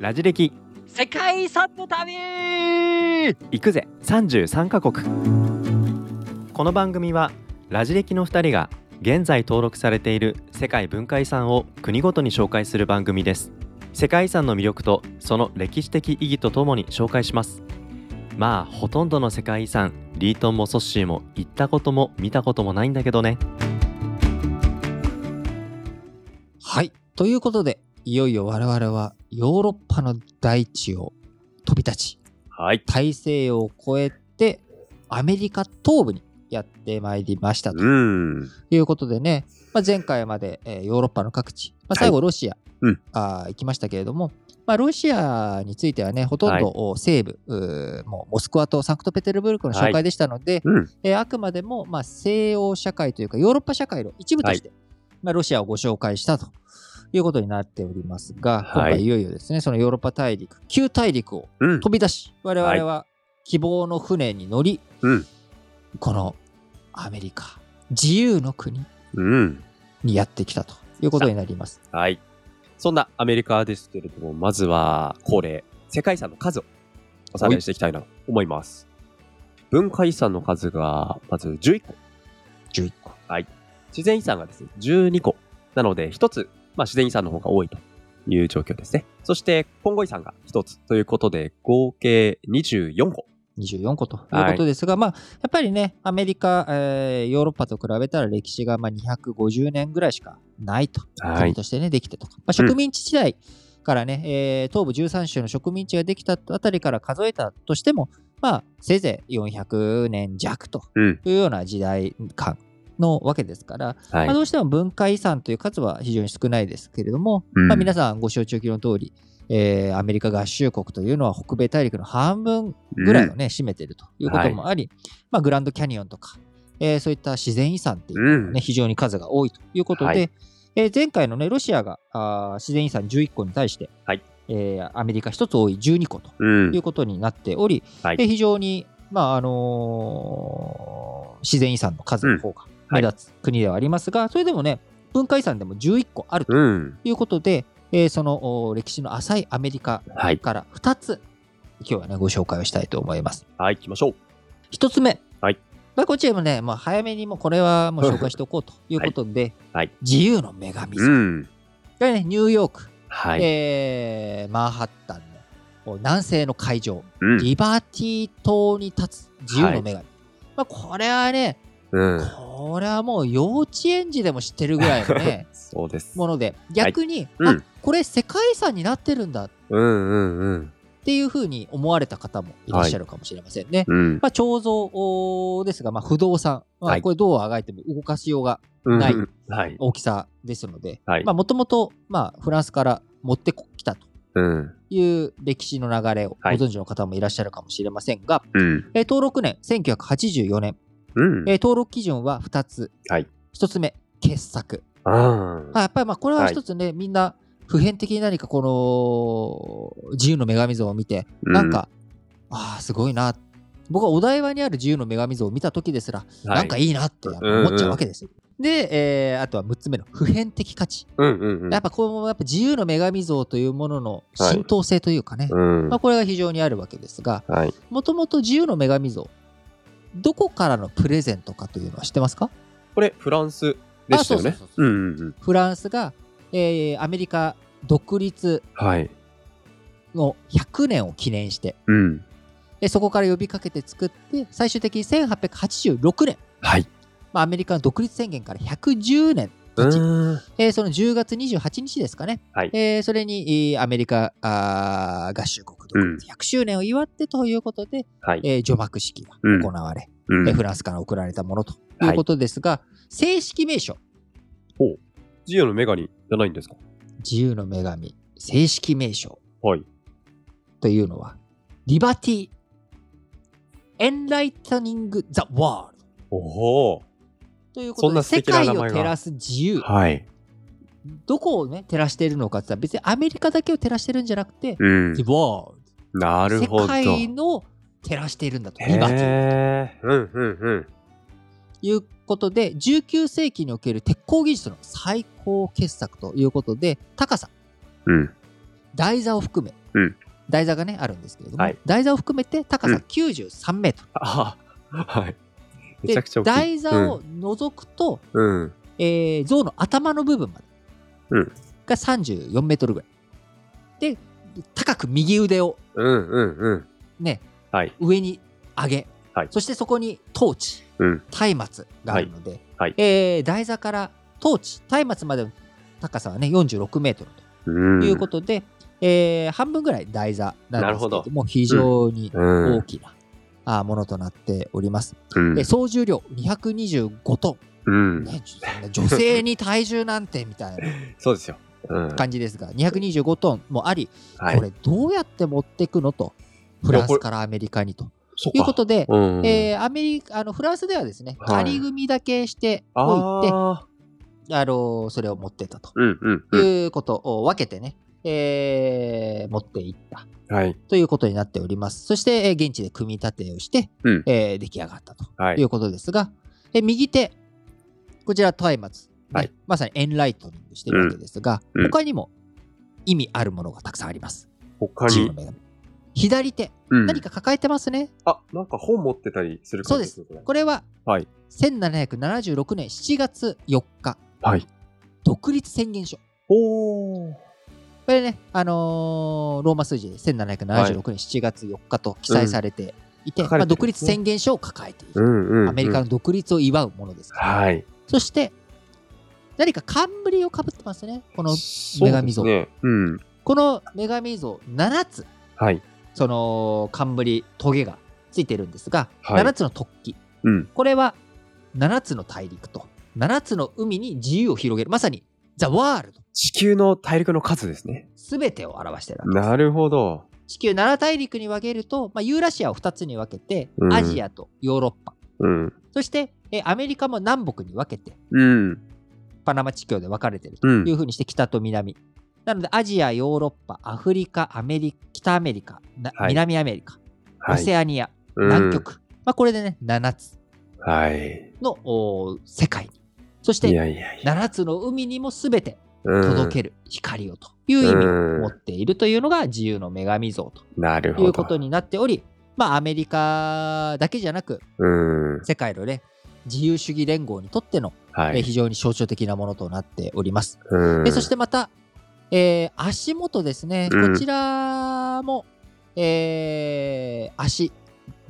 ラジ歴。世界遺産の旅。行くぜ。33カ国。この番組はラジ歴の2人が現在登録されている世界文化遺産を国ごとに紹介する番組です。世界遺産の魅力とその歴史的意義とともに紹介します。まあほとんどの世界遺産リートンもソッシーも行ったことも見たこともないんだけどね。はい。ということで、いよいよ我々はヨーロッパの大地を飛び立ち、はい。大西洋を越えてアメリカ東部にやってまいりましたと。ん。いうことでね、まあ、前回まで、えーヨーロッパの各地、まあ、最後ロシア、うん。あー行きましたけれども、まあ、ロシアについてはね、ほとんど、西部、もうモスクワとサンクトペテルブルクの紹介でしたので、うん。えーあくまでも、まあ、西欧社会というかヨーロッパ社会の一部として、まあ、ロシアをご紹介したということになっておりますが、今はい回いよいよですね、そのヨーロッパ大陸、旧大陸をうん飛び出し、我々は希望の船に乗り、うんこのアメリカ、自由の国うんにやってきたということになります。はい。そんなアメリカですけれども、まずは恒例、世界遺産の数をおさらいしていきたいなと思います。文化遺産の数が、まず11個。11個。自然遺産がですね、12個。なので、1つ、まあ自然遺産の方が多いという状況ですね。そして、今後遺産が1つということで、合計24個。24個ということですが、まあ、やっぱりね、アメリカ、えーヨーロッパと比べたら歴史がまあ250年ぐらいしかないと。はい。国としてね、できてとか。まあ、植民地時代からね、えー東部13州の植民地ができたあたりから数えたとしても、まあ、せいぜい400年弱とうん。いうような時代間のわけですから、はい。まあ、。どうしても文化遺産という数は非常に少ないですけれども、うん。まあ、皆さんご承知おきの通り、えーアメリカ合衆国というのは北米大陸の半分ぐらいをね、占めているということもあり、まあ、グランドキャニオンとか、えーそういった自然遺産っていうのがね、うん。非常に数が多いということで、はい。えー前回のね、ロシアがあー自然遺産11個に対して、はい。えーアメリカ1つ多い12個とうん。いうことになっており、はい。えー非常に、まああのー自然遺産の数の方が目立つ国ではありますが、それでもね、文化遺産でも11個あるとうん。いうことで、えーそのお歴史の浅いアメリカはい。から2つ、今日はね、ご紹介をしたいと思います。はい、行きましょう。1つ目。はいまあ、こっちでもね、まあ、早めにもうこれはもう紹介しておこうということで、はい自由の女神像。うん。これね、ニューヨーク、はい。えーマンハッタンの南西の海上、うん。リバティ島に立つ自由の女神。まあ、これはね、うん。これはもう幼稚園児でも知ってるぐらいのね、そうです。もので、逆に、うんあこれ世界遺産になってるんだっうんうんうん。ていうふうに思われた方もいらっしゃるかもしれませんね。うん。まあ、彫像ですが、まあ、不動産、まあ、はいこれどうあがいても動かしようがない。大きさですので、もともと、まあ、フランスから持ってきたとうん。いう歴史の流れをごはい存知の方もいらっしゃるかもしれませんが、うん。えー登録年1984年、うん。えー登録基準は2つ。はい1つ目、傑作。ああやっぱりまあこれは一つね、みんな普遍的に何かこの自由の女神像を見て、うんなんか、ああ、すごいな。僕はお台場にある自由の女神像を見た時ですら、なんかい。いいなって思っちゃうわけですよ。で、えーあとは6つ目の普遍的価値。うんうんうん。やっぱこのやっぱ自由の女神像というものの浸透性というかね、うんまあ、。これが非常にあるわけですが、はい。もともと自由の女神像、どこからのプレゼントかというのは知ってますか？これ、フランスでしたよね。フランスが、えーアメリカ独立はい。の100年を記念して、うん。でそこから呼びかけて作って、最終的に1886年、はい。まあ、アメリカの独立宣言から110年。えーその10月28日ですかね、はい。えーそれにえーアメリカあー合衆国独立100周年を祝ってということで、はい。えー除幕式がうん。行われ、うん。えーフランスから送られたものとい。うことですが、正式名称、自由の女神じゃないんですか？自由の女神、正式名称。はい。というのは、リバティ・エンライトニング・ザ・ワー。ルド。おお。ということで、世界を照らす自由。はい。どこをね、照らしているのかって言ったら、別にアメリカだけを照らしてるんじゃなくて、うん The。World。世なるほど。界の照らしているんだと。リバティ。へーうんうんうん。いうことで、19世紀における鉄鋼技術の最高傑作ということで、高さうん。台座を含め、うん台座がね、あるんですけれども、はい台座を含めて高さうん93メートル。あはい。ちゃくちゃ大きい。台座を除くと、うん。うん。えー象の頭の部分までうんが34メートルぐらい。で、高く右腕をうんうんうん。ね、はい。上に上げ、はいそしてそこにトーチ、うん。松明があるので、はいはいえー台座からトーチ、松明までの高さはね、46メートルうん。ということで、えー半分ぐらい台座なんですけれども、非常にうん。大きな、ものとなっております。うんで総重量225トうんン、。ね、女性に体重なんてみたいな そうですよ。うん。感じですが、225トンもあり、はいこれどうやって持っていくのと、フランスからアメリカにということで、うん。えーアメリカあのフランスではですね、はい仮組みだけしておいて、ああのそれを持ってったと。いうことを分けてね、えー持っていったはい。ということになっております。そして、えー現地で組み立てをして、うんえー出来上がったとはいい。うことですが、え右手、こちら、松明、ねはいまさにエンライトニングしてるわけですが、うんうん他にも意味あるものがたくさんあります。他に？左手、うん何か抱えてますね。あ、なんか本持ってたりするそうです。これこれは、はい1776年7月4日、はい。独立宣言書。おー。これね、あのーローマ数字で1776年7月4日と記載されていて、うん書かれてるんまあ、独立宣言書を抱えている。んうんアメリカの独立を祝うものですから、はい。そして、何か冠をかぶってますね。この、女神像ね。うん。この女神像7つ、はい。その冠、トゲがついてるんですが、はい7つの突起。うん。これは7つの大陸と7つの海に自由を広げる。まさに、ザ・ワールド。地球の大陸の数ですね。すべてを表しているわけです。なるほど。地球7大陸に分けると、まあ、ユーラシアを2つに分けて、うんアジアとヨーロッパ。うん。そして、えアメリカも南北に分けて、うん。パナマ地峡で分かれているとうんいうふうにして北と南。なので、アジア、ヨーロッパ、アフリカ、アメリカ、北アメリカ、なはい南アメリカ、オはい。セアニア、うん南極。まあ、これでね、7つはい。世界に。そしいて、やいやいや。7つの海にも全てうん届ける光をという意味をうん持っているというのが自由の女神像となるほど。いうことになっており、まあ、アメリカだけじゃなく、うん。世界のね、自由主義連合にとっての、はい。え非常に象徴的なものとなっております。うんえそしてまた、えー足元ですね、うんこちらも、えー足、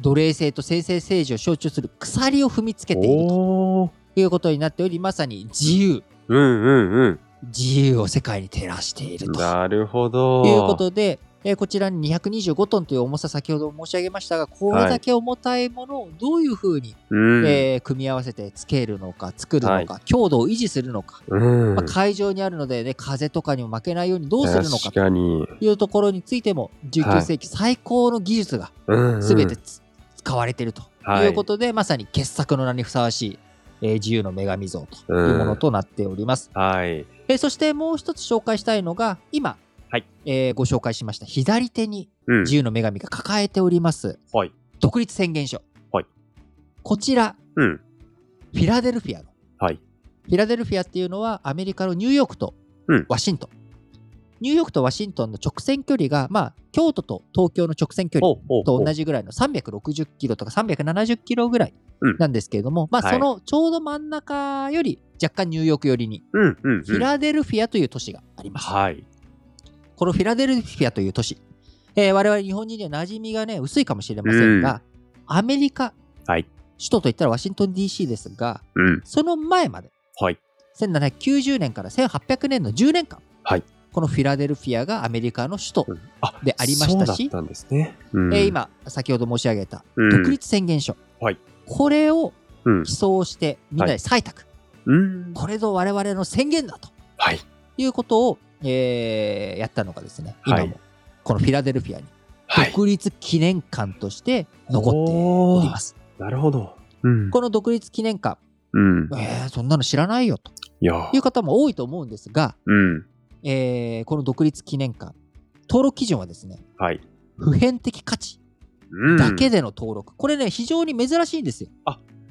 奴隷制と先制政治を象徴する鎖を踏みつけているということになっており、まさに自由、うんうんうん。自由を世界に照らしているとなるほど。いうことで、えーこちらに225トンという重さ、先ほど申し上げましたが、これだけ重たいものをどういうふうに、うん。えー組み合わせてつけるのか、作るのか、は強度を維持するのか、うん。まあ、海上にあるので、ね、風とかにも負けないようにどうするのか。というところについても、19世紀最高の技術がうんうん全てつ使われているとはいいうことで、まさに傑作の名にふさわしい、えー自由の女神像というものとなっております。はい。えーそしてもう一つ紹介したいのが、今、はいえーご紹介しました左手にうん自由の女神が抱えております、はい独立宣言書。はいこちら、うん。フィラデルフィアの。はい。フィラデルフィアっていうのはアメリカのニューヨークとうんワシントン。ニューヨークとワシントンの直線距離が、まあ、京都と東京の直線距離と同じぐらいの360キロとか370キロぐらいうんなんですけれども、まあ、はいそのちょうど真ん中より若干ニューヨーク寄りにうんうんうん。フィラデルフィアという都市があります。はい。このフィラデルフィアという都市、えー我々日本人には馴染みがね、薄いかもしれませんが、アメリカ、はい首都といったらワシントン DC ですが、うん。その前まで、はい。1790年から1800年の10年間、はいこのフィラデルフィアがアメリカの首都うんあでありましたしんですね。うんえー、今、先ほど申し上げたうん独立宣言書、はいこれをうん。起草してみんなで採択、うん。これぞ我々の宣言だとはい。いうことを、えーやったのがですね、今も、はいこのフィラデルフィアにはい。独立記念館として残っております。なるほど。うん。この独立記念館、うん。えーそんなの知らないよという方も多いと思うんですが、うん。えーこの独立記念館、登録基準はですね、はい。普遍的価値うんだけでの登録。これね、非常に珍しいんですよ。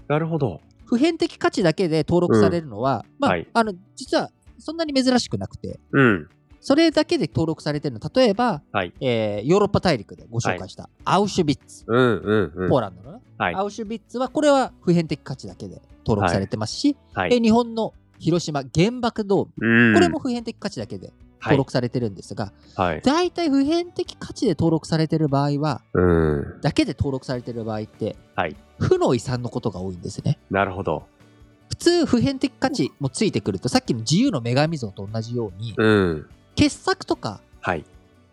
なるほど。普遍的価値だけで登録されるのは、まあ、はい。あの、実はそんなに珍しくなくて、うん。それだけで登録されてるの。例えば、はい。えーヨーロッパ大陸でご紹介したアウシュビッツ、うんうんうん。ポーランドのね、はい。アウシュビッツはこれは普遍的価値だけで登録されてますし、はい。えー日本の広島原爆ドーム、うん。これも普遍的価値だけで登録されてるんですが、はい。大体普遍的価値で登録されてる場合は、うん。だけで登録されてる場合って、はい負の遺産のことが多いんですね。なるほど。普通普遍的価値もついてくると、さっきの自由の女神像と同じように、うん。傑作とかはい。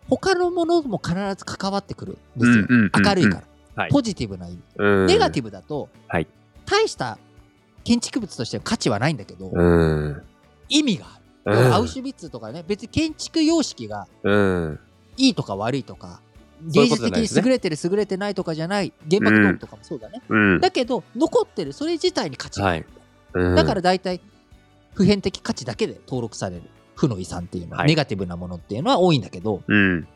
他のものも必ず関わってくるんですよ。うんうんうんうん明るいから。はいポジティブな意味。うん。ネガティブだと、はい大した建築物としては価値はないんだけど、うん。意味がある。うんアウシュビッツとかね、別に建築様式がうん。いいとか悪いとか、芸術的に優れてる優れてないとかじゃない、原爆ドームとかもそうだね。うん。だけど、残ってる、それ自体に価値がある。うんだから大体、普遍的価値だけで登録される負の遺産っていうのは、はいネガティブなものっていうのは多いんだけど、うん。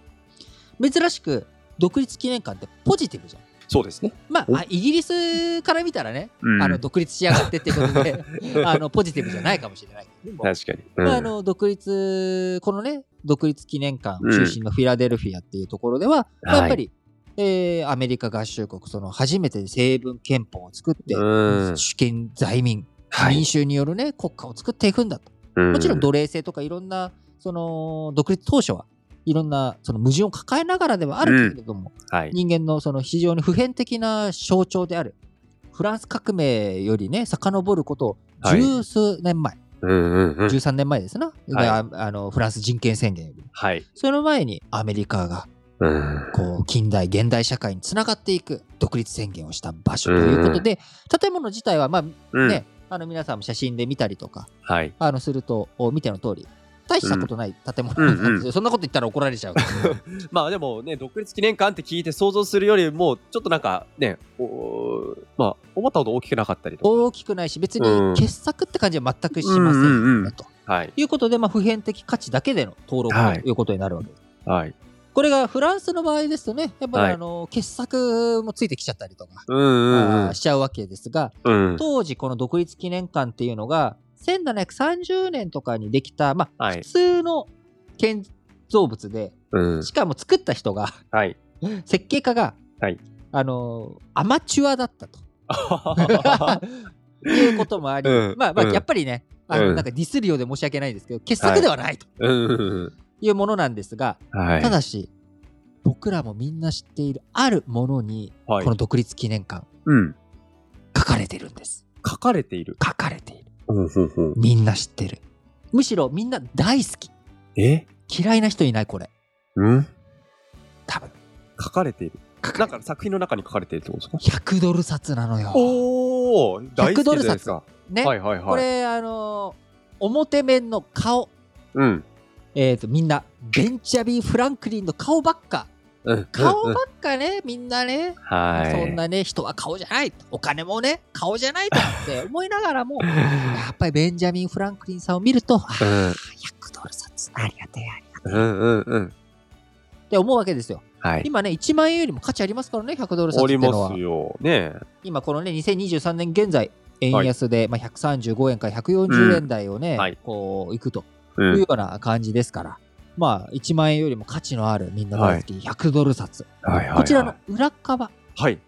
珍しく独立記念館ってポジティブじゃん。そうですね。まあ、イギリスから見たらね、うん。あの独立しやがってってことで あのポジティブじゃないかもしれない。けどでも確かに。うん。まあ、あの独立このね独立記念館中心のフィラデルフィアっていうところでは、まあやっぱり、えーアメリカ合衆国その初めて成文憲法を作って、うん。主権在民、はい。民衆によるね国家を作っていくんだと。うん。もちろん奴隷制とかいろんなその独立当初はいろんなその矛盾を抱えながらではあるけれども、はい。人間のその非常に普遍的な象徴であるフランス革命よりね遡ることをはい十数年前、うんうんうん。13年前ですな、はいああのフランス人権宣言よりはい。その前にアメリカがうん。こう近代現代社会につながっていく独立宣言をした場所ということで、建物自体はまあうんね、あの皆さんも写真で見たりとかはい。あのするとお見ての通り大したことない建物なんですよ、うんうんそんなこと言ったら怒られちゃう まあでもね、独立記念館って聞いて想像するよりも、ちょっとなんかね、おまあ、思ったほど大きくなかったりと大きくないし別うんに傑作って感じは全くしませんよね、うんうんうんとか。はい。いうことで、まあ、普遍的価値だけでの登録はいということになるわけです。はい。これがフランスの場合ですとね、やっぱはいりあの、傑作もついてきちゃったりとか、うんうんあーしちゃうわけですが、うん。うん。当時この独立記念館っていうのが、1730年とかにできた、まあ、はい普。通の建造物で、うん。しかも作った人が、はい。設計家が、はいあのーアマチュアだったと。いうこともあり、うんまあまあうんやっぱりね、あのうんなんかディスるようで申し訳ないんですけど、傑作ではないとうん。いうものなんですが、はい。ただし、僕らもみんな知っているあるものに、はいこの独立記念館、うん。書かれてるんです。書かれている。書かれている。みんな知ってる。むしろみんな大好き。え？嫌いな人いない、これ。うん？多分。書かれている。なんか作品の中に書かれているってことですか？100ドル札なのよ。おお大好きじゃないですか。ね、はいはいはい。これ、あのー表面の顔、うん。えっ、と、みんな、ベンチャビン・フランクリンの顔ばっか。うん。顔ばうんっかね、みんなね、はい。そんなね、人は顔じゃない。お金もね、顔じゃないとって思いながらも、やっぱりベンジャミン・フランクリンさんを見ると、あうん。ー100ドル札、ありがてえ、ありがてえうんうんうん。って思うわけですよ。はい。今ね、1万円よりも価値ありますからね、100ドル札っていうのはます。よ。ね今、このね、2023年現在、円安で、まあ、135円から140円台をね、うんはいこう、いくとう。いうんような感じですから、まあ、1万円よりも価値のあるみんな大好き、100ドル札。はいはいはい。こちらの裏側、はい。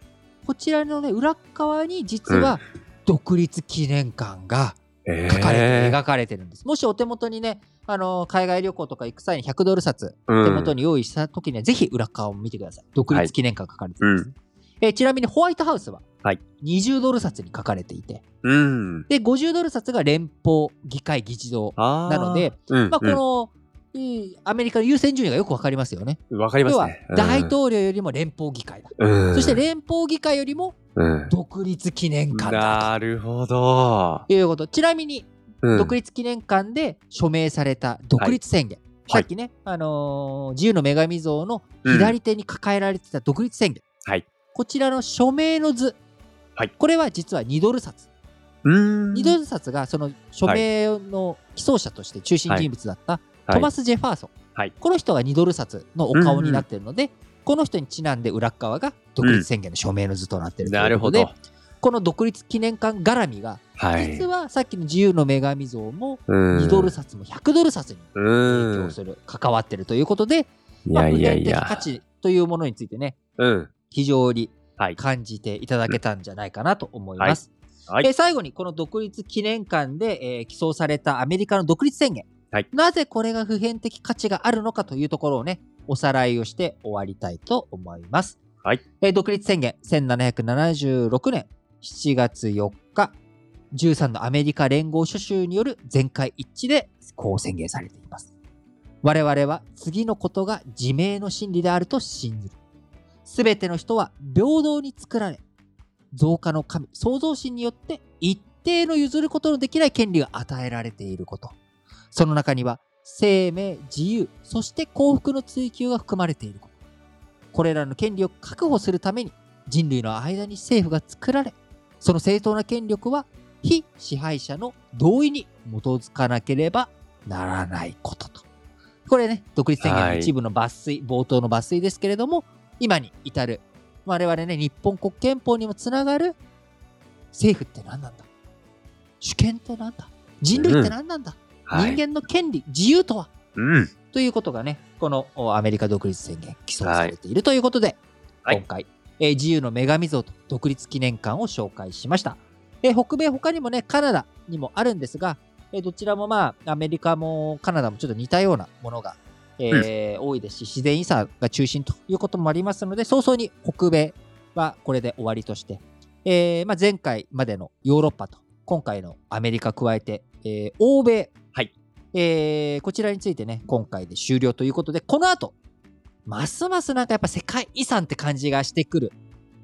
こちらのね、裏側に実は、独立記念館がえ書かれて、ー描かれてるんです。もしお手元にね、あの海外旅行とか行く際に100ドル札、うん手元に用意した時には、ぜひ裏側を見てください。独立記念館書かれてるんです。うんえーちなみにホワイトハウスははい20ドル札に書かれていて、うん。で、50ドル札が連邦議会議事堂。なので、うんまあ、この、えーアメリカの優先順位がよくわかりますよね。うんわかりますね。、大統領よりも連邦議会だ。うんそして連邦議会よりもうん独立記念館だなるほど。ということ。ちなみに、うん独立記念館で署名された独立宣言。はいさっきね、あのー自由の女神像の左手に抱えられてた独立宣言。はい。こちらの署名の図。はいこれは実は2ドル札。うん。2ドル札がその署名の起草者として中心人物だったはいトマス・ジェファーソン。はいこの人が2ドル札のお顔になっているので、この人にちなんで裏側が独立宣言の署名の図となっているということで、なるほど。この独立記念館絡みが、はい実。はさっきの自由の女神像もうん2ドル札も100ドル札にう影響ん。する、関わってるということで、いまあやいやい普遍的価や。値というものについてね、うん。非常にはい。感じていただけたんじゃないかなと思います。はいえー最後にこの独立記念館で、えー起草されたアメリカの独立宣言、はいなぜこれが普遍的価値があるのかというところをねおさらいをして終わりたいと思います。はいえー独立宣言1776年7月4日13のアメリカ連合諸州による全会一致でこう宣言されています。我々は次のことが自明の真理であると信じる。すべての人は平等に作られ、増加の神、創造神によって一定の譲ることのできない権利が与えられていること。その中には生命、自由、そして幸福の追求が含まれていること。これらの権利を確保するために人類の間に政府が作られ、その正当な権力は非支配者の同意に基づかなければならないことと。これね、独立宣言の一部の抜粋、冒頭の抜粋ですけれども、今に至る、我々ね、日本国憲法にもつながる政府って何なんだ？主権って何だ？人類って何なんだ、はい。人間の権利、自由とは？うん。ということがね、このおアメリカ独立宣言、起草されているということで、はい今回、えー自由の女神像と独立記念館を紹介しました。えー北米、他にもね、カナダにもあるんですが、えーどちらもまあ、アメリカもカナダもちょっと似たようなものが、えー多いですし、自然遺産が中心ということもありますので、早々に北米はこれで終わりとして、えーまあ、前回までのヨーロッパと、今回のアメリカ加えて、えー欧米、はいえーこちらについてね、今回で終了ということで、この後、ますますなんかやっぱ世界遺産って感じがしてくる。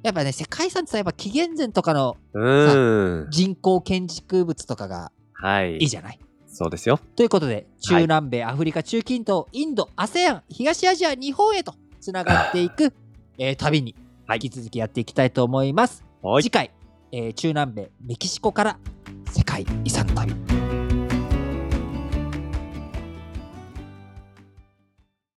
やっぱね、世界遺産ってさ、やっぱ紀元前とかのうん。人工建築物とかがはい。いいじゃない？そうですよ。ということで、中南米、アフリカ、中近東、インド、ASEAN、東アジア、日本へとつながっていく、えー旅に引き続きやっていきたいと思います。はい次。回、えー中南米、メキシコから世界遺産の旅。